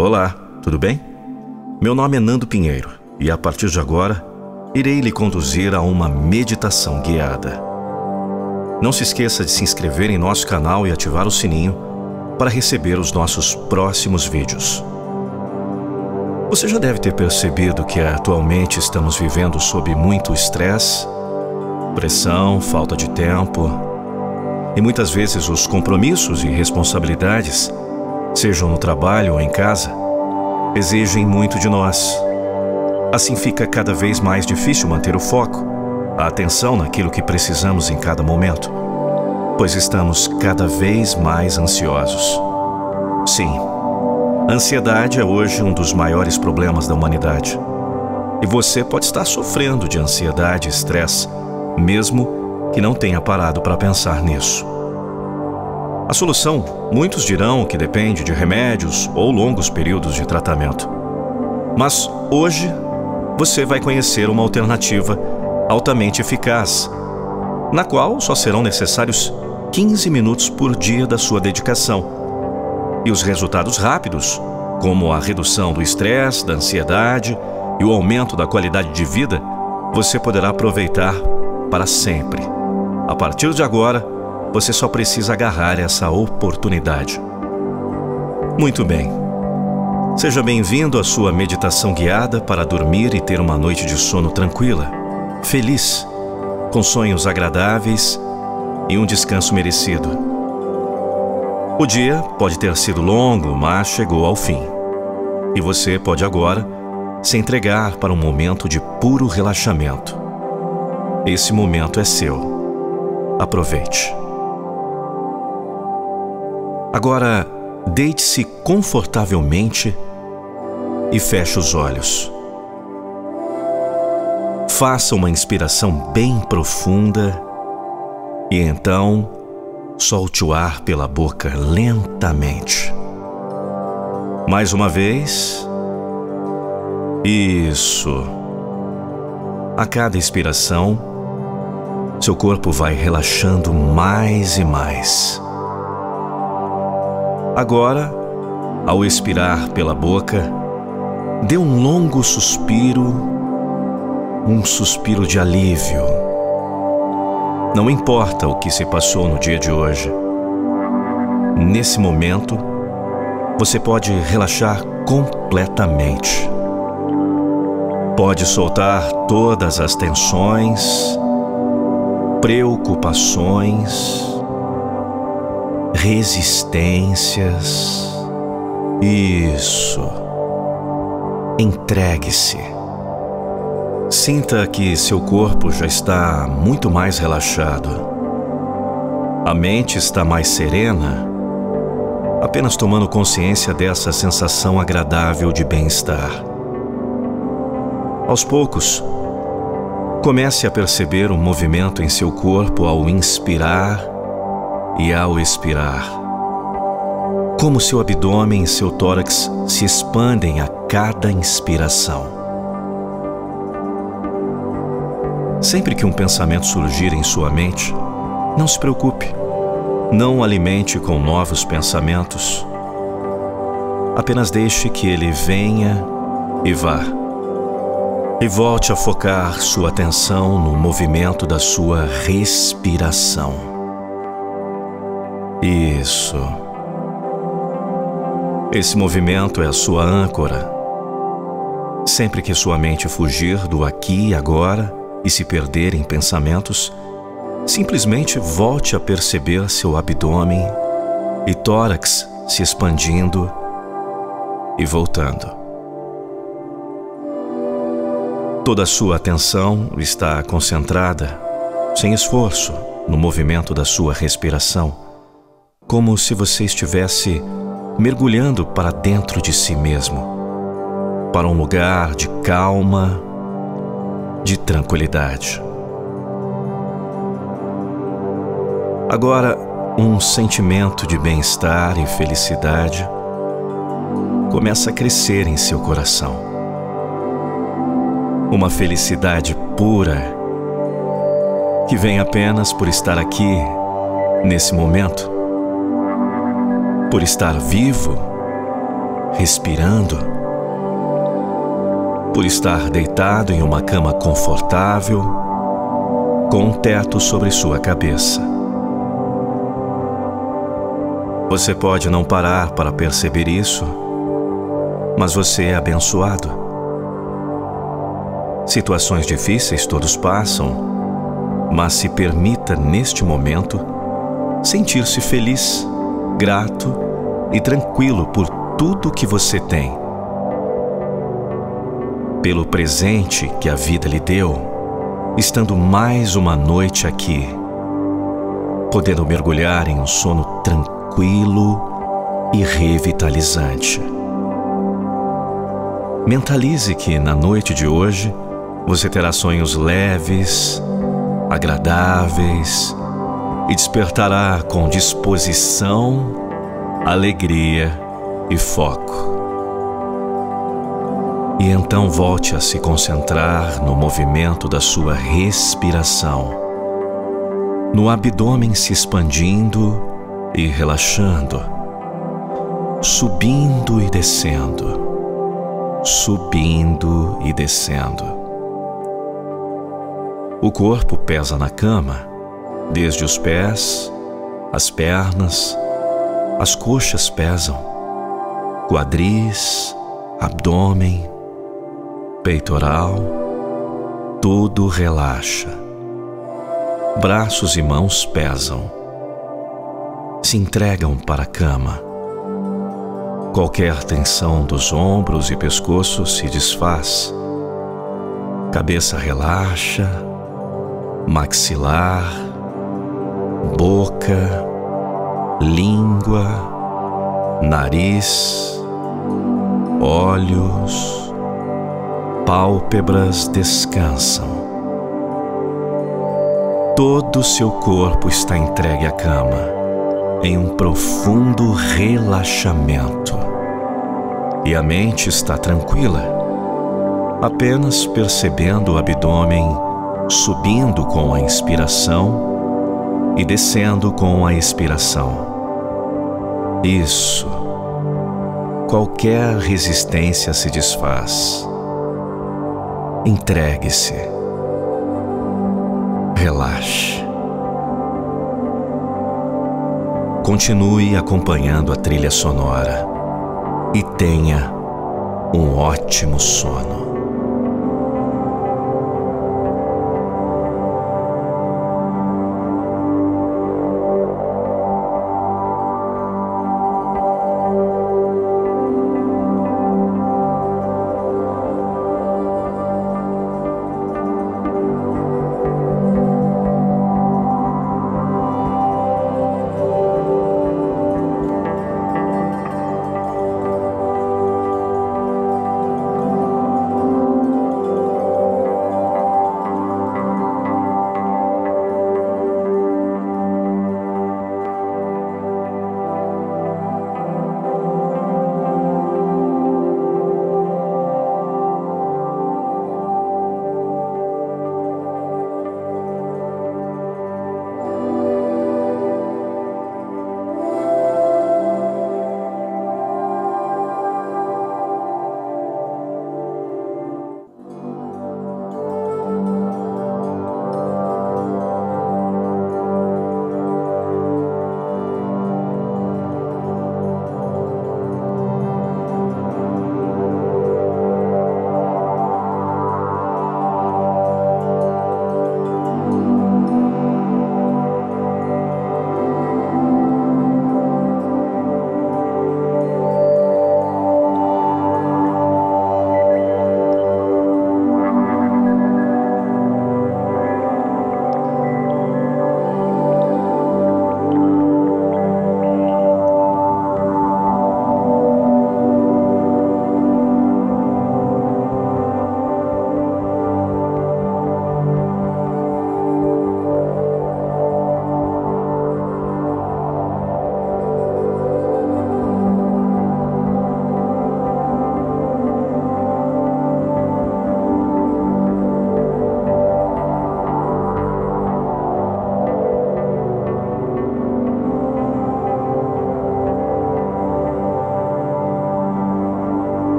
Olá, tudo bem? Meu nome é Nando Pinheiro e a partir de agora irei lhe conduzir a uma meditação guiada. Não se esqueça de se inscrever em nosso canal e ativar o sininho para receber os nossos próximos vídeos. Você já deve ter percebido que atualmente estamos vivendo sob muito estresse, pressão, falta de tempo e muitas vezes os compromissos e responsabilidades, sejam no trabalho ou em casa, exigem muito de nós. Assim fica cada vez mais difícil manter o foco, a atenção naquilo que precisamos em cada momento, pois estamos cada vez mais ansiosos. Sim, ansiedade é hoje um dos maiores problemas da humanidade. E você pode estar sofrendo de ansiedade e estresse, mesmo que não tenha parado para pensar nisso. A solução, muitos dirão que depende de remédios ou longos períodos de tratamento. Mas hoje você vai conhecer uma alternativa altamente eficaz, na qual só serão necessários 15 minutos por dia da sua dedicação. E os resultados rápidos, como a redução do estresse, da ansiedade e o aumento da qualidade de vida, você poderá aproveitar para sempre. A partir de agora, você só precisa agarrar essa oportunidade. Muito bem. Seja bem-vindo à sua meditação guiada para dormir e ter uma noite de sono tranquila, feliz, com sonhos agradáveis e um descanso merecido. O dia pode ter sido longo, mas chegou ao fim. E você pode agora se entregar para um momento de puro relaxamento. Esse momento é seu. Aproveite. Agora, deite-se confortavelmente e feche os olhos. Faça uma inspiração bem profunda e então solte o ar pela boca lentamente. Mais uma vez. Isso. A cada inspiração, seu corpo vai relaxando mais e mais. Agora, ao expirar pela boca, dê um longo suspiro, um suspiro de alívio. Não importa o que se passou no dia de hoje. Nesse momento, você pode relaxar completamente. Pode soltar todas as tensões, preocupações, resistências. Isso. Entregue-se. Sinta que seu corpo já está muito mais relaxado. A mente está mais serena, apenas tomando consciência dessa sensação agradável de bem-estar. Aos poucos, comece a perceber um movimento em seu corpo ao inspirar e ao expirar. Como seu abdômen e seu tórax se expandem a cada inspiração. Sempre que um pensamento surgir em sua mente, não se preocupe. Não o alimente com novos pensamentos. Apenas deixe que ele venha e vá. E volte a focar sua atenção no movimento da sua respiração. Isso. Esse movimento é a sua âncora. Sempre que sua mente fugir do aqui e agora e se perder em pensamentos, simplesmente volte a perceber seu abdômen e tórax se expandindo e voltando. Toda a sua atenção está concentrada, sem esforço, no movimento da sua respiração como se você estivesse mergulhando para dentro de si mesmo, para um lugar de calma, de tranquilidade. Agora, um sentimento de bem-estar e felicidade começa a crescer em seu coração. Uma felicidade pura que vem apenas por estar aqui, nesse momento por estar vivo respirando, por estar deitado em uma cama confortável, com um teto sobre sua cabeça. Você pode não parar para perceber isso, mas você é abençoado. Situações difíceis todos passam, mas se permita neste momento sentir-se feliz, grato e tranquilo por tudo que você tem. Pelo presente que a vida lhe deu, estando mais uma noite aqui, podendo mergulhar em um sono tranquilo e revitalizante. Mentalize que na noite de hoje você terá sonhos leves, agradáveis e despertará com disposição, alegria e foco. E então volte a se concentrar no movimento da sua respiração, no abdômen se expandindo e relaxando, subindo e descendo, subindo e descendo. O corpo pesa na cama, desde os pés, as pernas, as coxas pesam, quadris, abdômen, peitoral, tudo relaxa. Braços e mãos pesam se entregam para a cama. Qualquer tensão dos ombros e pescoço se desfaz. Cabeça relaxa, maxilar, boca, língua, nariz, olhos, pálpebras descansam. Todo o seu corpo está entregue à cama em um profundo relaxamento. E a mente está tranquila, apenas percebendo o abdômen subindo com a inspiração e descendo com a expiração. Isso. Qualquer resistência se desfaz. Entregue-se. Relaxe. Continue acompanhando a trilha sonora e tenha um ótimo sono.